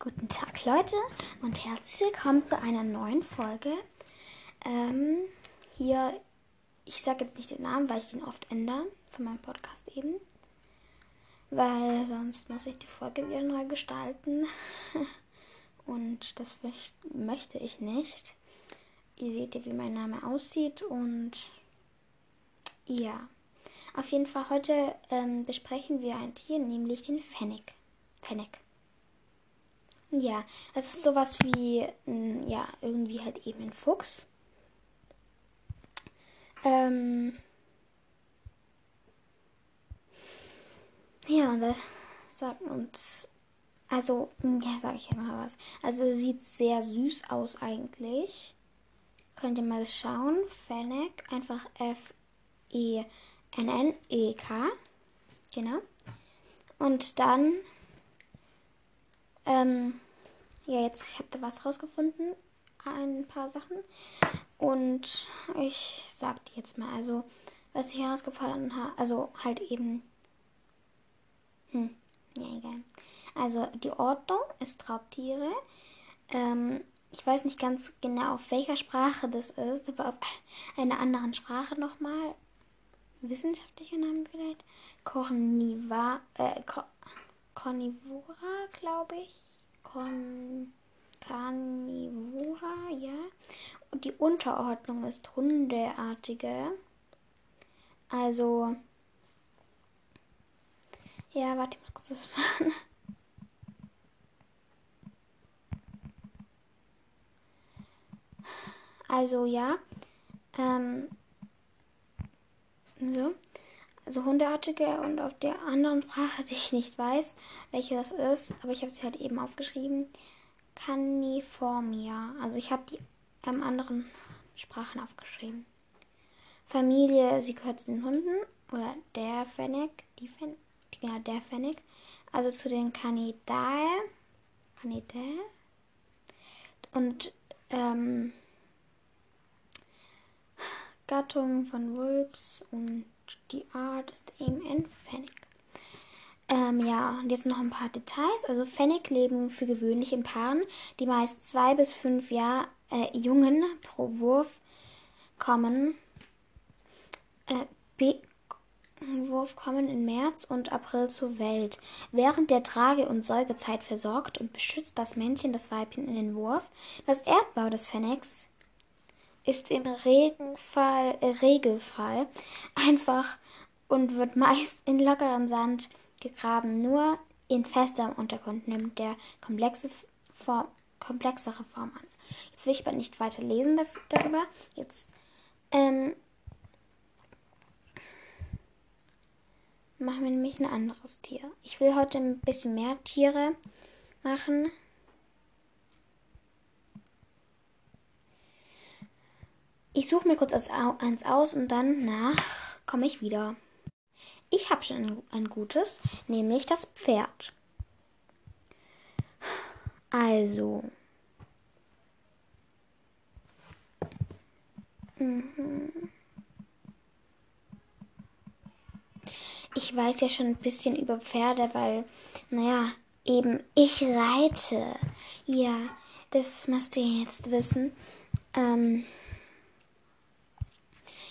Guten Tag, Leute, und herzlich willkommen zu einer neuen Folge. Ähm, hier, ich sage jetzt nicht den Namen, weil ich den oft ändere, von meinem Podcast eben. Weil sonst muss ich die Folge wieder neu gestalten. und das möchte ich nicht. Ihr seht ja, wie mein Name aussieht und ja. Auf jeden Fall heute ähm, besprechen wir ein Tier, nämlich den Fennec. Fennec. Ja, das ist sowas wie, mm, ja, irgendwie halt eben ein Fuchs. Ähm ja, und da sagt uns, also, mm, ja, sag ich ja mal was. Also, sieht sehr süß aus eigentlich. Könnt ihr mal schauen. Fennec, einfach F-E-N-N-E-K. Genau. Und dann ähm, ja, jetzt, ich habe da was rausgefunden. Ein paar Sachen. Und ich sag dir jetzt mal, also, was ich herausgefunden habe, also halt eben. Hm, ja, egal. Also, die Ordnung ist Raubtiere. Ähm, ich weiß nicht ganz genau, auf welcher Sprache das ist, aber auf einer anderen Sprache nochmal. Wissenschaftlicher Name vielleicht? Corniva, äh, Carnivora, glaube ich. Con Carnivora, ja. Und die Unterordnung ist Hundeartige. Also. Ja, warte, ich muss kurz das machen. Also ja. Ähm, so also Hundeartige und auf der anderen Sprache, die ich nicht weiß, welche das ist, aber ich habe sie halt eben aufgeschrieben, Caniformia. Also ich habe die ähm, anderen Sprachen aufgeschrieben. Familie, sie gehört zu den Hunden oder der Fennec, die Fen ja, der Fennec, also zu den Canidae, Canidae und ähm, Gattung von Wolves und die Art ist eben ein Fennec. Ähm, ja, und jetzt noch ein paar Details. Also Fennec leben für gewöhnlich in Paaren, die meist zwei bis fünf Jahr, äh, Jungen pro Wurf kommen. Äh, Wurf kommen in März und April zur Welt. Während der Trage- und Säugezeit versorgt und beschützt das Männchen das Weibchen in den Wurf. Das Erdbau des Fennecs ist im Regenfall, äh, Regelfall einfach und wird meist in lockeren Sand gegraben. Nur in fester Untergrund nimmt der komplexe Form, komplexere Form an. Jetzt will ich aber nicht weiter lesen darüber. Jetzt ähm, machen wir nämlich ein anderes Tier. Ich will heute ein bisschen mehr Tiere machen. Ich suche mir kurz eins aus und dann nach komme ich wieder. Ich habe schon ein, ein gutes, nämlich das Pferd. Also. Mhm. Ich weiß ja schon ein bisschen über Pferde, weil, naja, eben ich reite. Ja, das müsst ihr jetzt wissen. Ähm,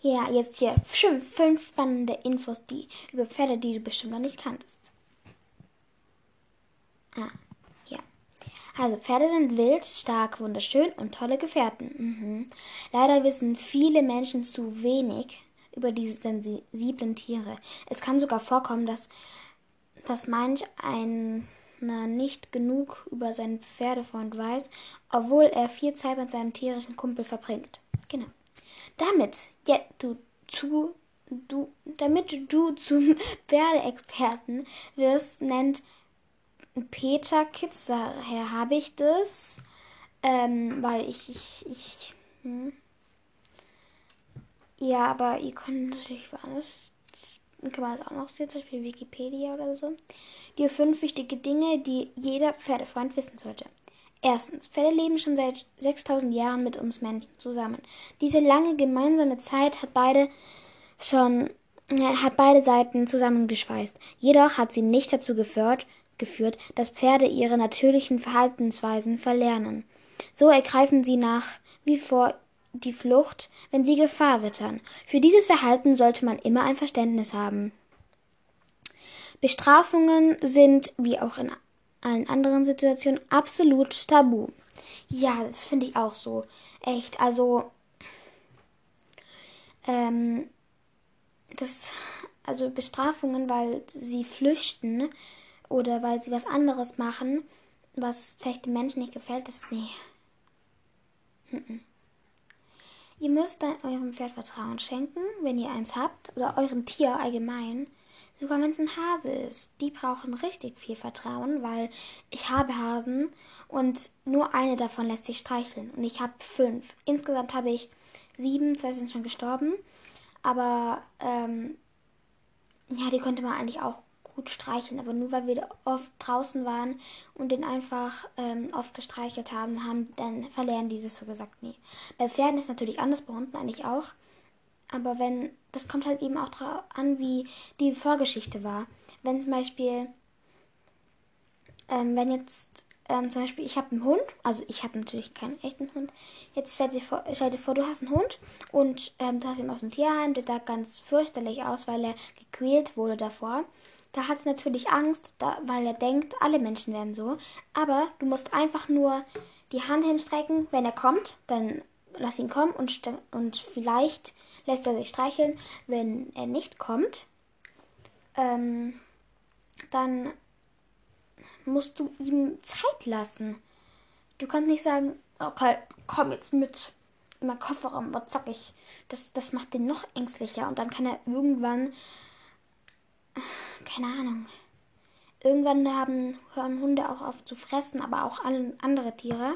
ja, jetzt hier fünf spannende Infos die, über Pferde, die du bestimmt noch nicht kanntest. Ah, ja. Also, Pferde sind wild, stark, wunderschön und tolle Gefährten. Mhm. Leider wissen viele Menschen zu wenig über diese sensiblen Tiere. Es kann sogar vorkommen, dass, dass manch einer nicht genug über seinen Pferdefreund weiß, obwohl er viel Zeit mit seinem tierischen Kumpel verbringt. Genau. Damit ja, du zu du, damit du zum Pferdeexperten wirst, nennt Peter Kitzer her, habe ich das, ähm, weil ich, ich, ich hm. ja, aber ihr könnt natürlich alles, kann man das auch noch sehen, zum Beispiel Wikipedia oder so. Die fünf wichtige Dinge, die jeder Pferdefreund wissen sollte. Erstens, Pferde leben schon seit 6000 Jahren mit uns Menschen zusammen. Diese lange gemeinsame Zeit hat beide schon äh, hat beide Seiten zusammengeschweißt. Jedoch hat sie nicht dazu geführt, geführt, dass Pferde ihre natürlichen Verhaltensweisen verlernen. So ergreifen sie nach wie vor die Flucht, wenn sie Gefahr wittern. Für dieses Verhalten sollte man immer ein Verständnis haben. Bestrafungen sind, wie auch in allen anderen Situationen, absolut tabu. Ja, das finde ich auch so. Echt. Also, ähm, das, also Bestrafungen, weil sie flüchten oder weil sie was anderes machen, was vielleicht den Menschen nicht gefällt, das ist nee. Ihr müsst dann eurem Pferd Vertrauen schenken, wenn ihr eins habt, oder eurem Tier allgemein. Sogar wenn es ein Hase ist. Die brauchen richtig viel Vertrauen, weil ich habe Hasen und nur eine davon lässt sich streicheln. Und ich habe fünf. Insgesamt habe ich sieben, zwei sind schon gestorben. Aber ähm, ja, die konnte man eigentlich auch gut streicheln. Aber nur weil wir oft draußen waren und den einfach ähm, oft gestreichelt haben, haben, dann verlernen die das so gesagt nie. Bei Pferden ist natürlich anders, bei Hunden eigentlich auch. Aber wenn, das kommt halt eben auch drauf an, wie die Vorgeschichte war. Wenn zum Beispiel, ähm, wenn jetzt ähm, zum Beispiel, ich habe einen Hund, also ich habe natürlich keinen echten Hund. Jetzt stell dir vor, stell dir vor du hast einen Hund und ähm, du hast ihn aus dem Tierheim, der sah ganz fürchterlich aus, weil er gequält wurde davor. Da hat es natürlich Angst, da, weil er denkt, alle Menschen werden so. Aber du musst einfach nur die Hand hinstrecken, wenn er kommt, dann lass ihn kommen und, und vielleicht lässt er sich streicheln. Wenn er nicht kommt, ähm, dann musst du ihm Zeit lassen. Du kannst nicht sagen, okay, komm jetzt mit in meinen Kofferraum, was sag ich? Das, das macht den noch ängstlicher und dann kann er irgendwann, keine Ahnung, irgendwann haben, hören Hunde auch auf zu fressen, aber auch alle andere Tiere.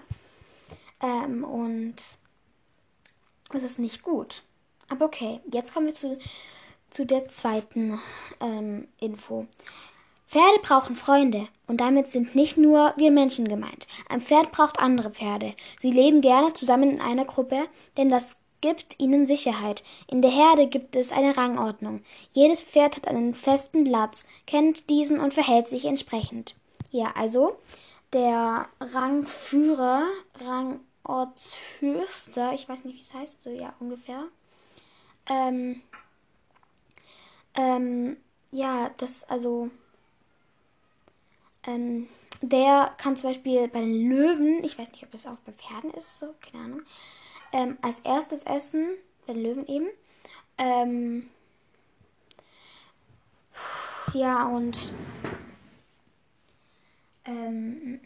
Ähm, und das ist nicht gut. Aber okay, jetzt kommen wir zu, zu der zweiten ähm, Info. Pferde brauchen Freunde und damit sind nicht nur wir Menschen gemeint. Ein Pferd braucht andere Pferde. Sie leben gerne zusammen in einer Gruppe, denn das gibt ihnen Sicherheit. In der Herde gibt es eine Rangordnung. Jedes Pferd hat einen festen Platz, kennt diesen und verhält sich entsprechend. Ja, also der Rangführer, Rangortshöchster, ich weiß nicht, wie es heißt, so ja ungefähr, ähm, ähm, ja, das, also, ähm, der kann zum Beispiel bei den Löwen, ich weiß nicht, ob das auch bei Pferden ist, so, keine Ahnung, ähm, als erstes essen, bei den Löwen eben. Ähm, ja, und ähm,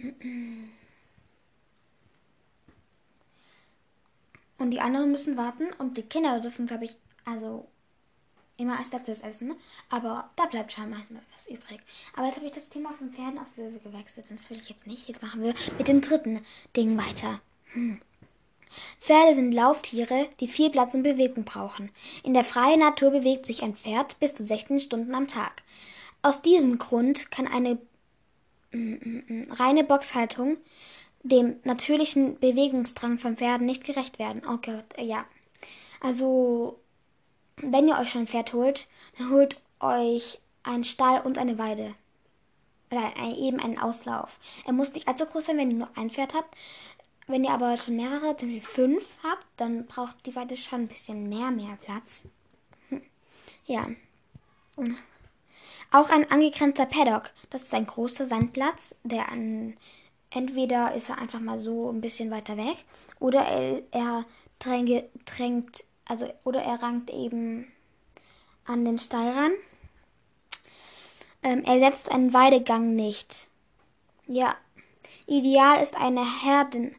und die anderen müssen warten und die Kinder dürfen, glaube ich, also immer als letztes essen. Aber da bleibt schon manchmal was übrig. Aber jetzt habe ich das Thema von Pferden auf Löwe gewechselt. Und das will ich jetzt nicht. Jetzt machen wir mit dem dritten Ding weiter. Hm. Pferde sind Lauftiere, die viel Platz und Bewegung brauchen. In der freien Natur bewegt sich ein Pferd bis zu 16 Stunden am Tag. Aus diesem Grund kann eine mm, mm, mm, reine Boxhaltung dem natürlichen Bewegungsdrang von Pferden nicht gerecht werden. Oh Gott, ja. Also wenn ihr euch schon ein Pferd holt, dann holt euch einen Stall und eine Weide. Oder eben einen Auslauf. Er muss nicht allzu groß sein, wenn ihr nur ein Pferd habt. Wenn ihr aber schon mehrere, zum Beispiel fünf habt, dann braucht die Weide schon ein bisschen mehr, mehr Platz. Hm. Ja. Auch ein angegrenzter Paddock. Das ist ein großer Sandplatz, der an entweder ist er einfach mal so ein bisschen weiter weg oder er, er dränge, drängt also oder er rankt eben an den Stall ran. Ähm, er setzt einen Weidegang nicht. Ja, ideal ist eine Herden,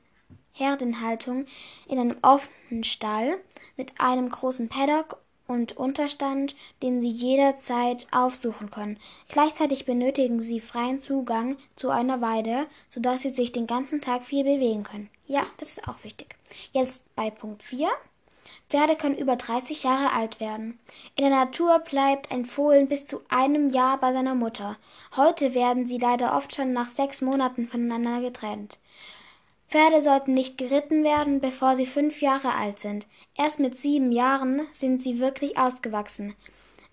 Herdenhaltung in einem offenen Stall mit einem großen Paddock und Unterstand, den Sie jederzeit aufsuchen können. Gleichzeitig benötigen Sie freien Zugang zu einer Weide, sodass Sie sich den ganzen Tag viel bewegen können. Ja, das ist auch wichtig. Jetzt bei Punkt 4. Pferde können über 30 Jahre alt werden. In der Natur bleibt ein Fohlen bis zu einem Jahr bei seiner Mutter. Heute werden sie leider oft schon nach sechs Monaten voneinander getrennt. Pferde sollten nicht geritten werden, bevor sie fünf Jahre alt sind. Erst mit sieben Jahren sind sie wirklich ausgewachsen.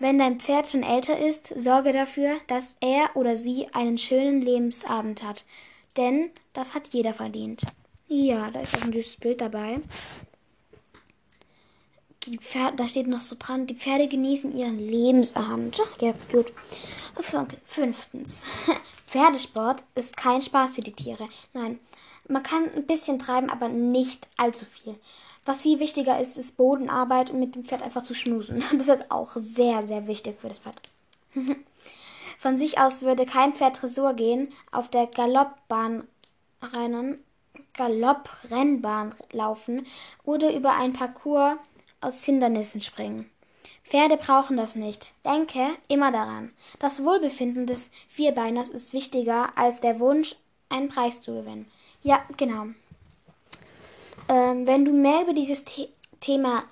Wenn dein Pferd schon älter ist, sorge dafür, dass er oder sie einen schönen Lebensabend hat. Denn das hat jeder verdient. Ja, da ist auch ein süßes Bild dabei. Pferde, da steht noch so dran, die Pferde genießen ihren Lebensabend. Ja, gut. Fünftens. Pferdesport ist kein Spaß für die Tiere. Nein, man kann ein bisschen treiben, aber nicht allzu viel. Was viel wichtiger ist, ist Bodenarbeit und mit dem Pferd einfach zu schmusen. Das ist auch sehr, sehr wichtig für das Pferd. Von sich aus würde kein Pferd Tresor gehen, auf der Galoppbahn rennen, Galopprennbahn laufen oder über ein Parcours aus Hindernissen springen. Pferde brauchen das nicht. Denke immer daran. Das Wohlbefinden des Vierbeiners ist wichtiger als der Wunsch, einen Preis zu gewinnen. Ja, genau. Ähm, wenn du mehr über dieses The Thema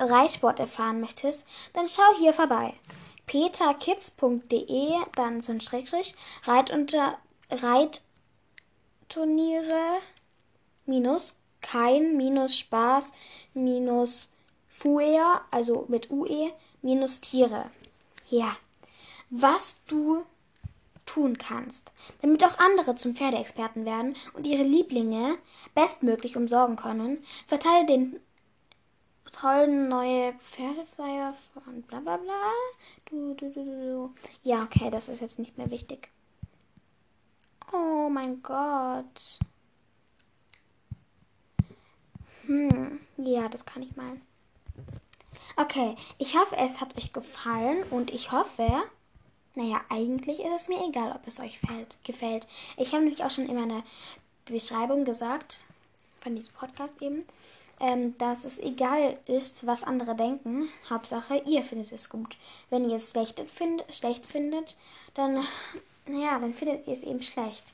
Reitsport erfahren möchtest, dann schau hier vorbei. peterkids.de, dann so ein Schrägstrich, Reit Reitturniere minus kein minus Spaß minus Fuer, also mit UE, minus Tiere. Ja, was du tun kannst, damit auch andere zum Pferdeexperten werden und ihre Lieblinge bestmöglich umsorgen können, verteile den tollen neue Pferdeflyer von bla bla bla. Du, du, du, du. Ja, okay, das ist jetzt nicht mehr wichtig. Oh mein Gott. Hm, ja, das kann ich mal. Okay, ich hoffe, es hat euch gefallen und ich hoffe, naja, eigentlich ist es mir egal, ob es euch fällt, gefällt. Ich habe nämlich auch schon in meiner Beschreibung gesagt, von diesem Podcast eben, ähm, dass es egal ist, was andere denken. Hauptsache, ihr findet es gut. Wenn ihr es schlecht, find, schlecht findet, dann, naja, dann findet ihr es eben schlecht.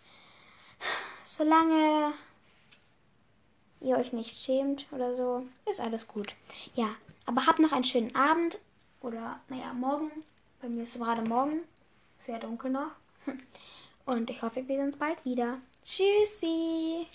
Solange ihr euch nicht schämt oder so, ist alles gut. Ja, aber habt noch einen schönen Abend oder, naja, morgen. Bei mir ist es gerade morgen. Sehr dunkel noch. Und ich hoffe, wir sehen uns bald wieder. Tschüssi!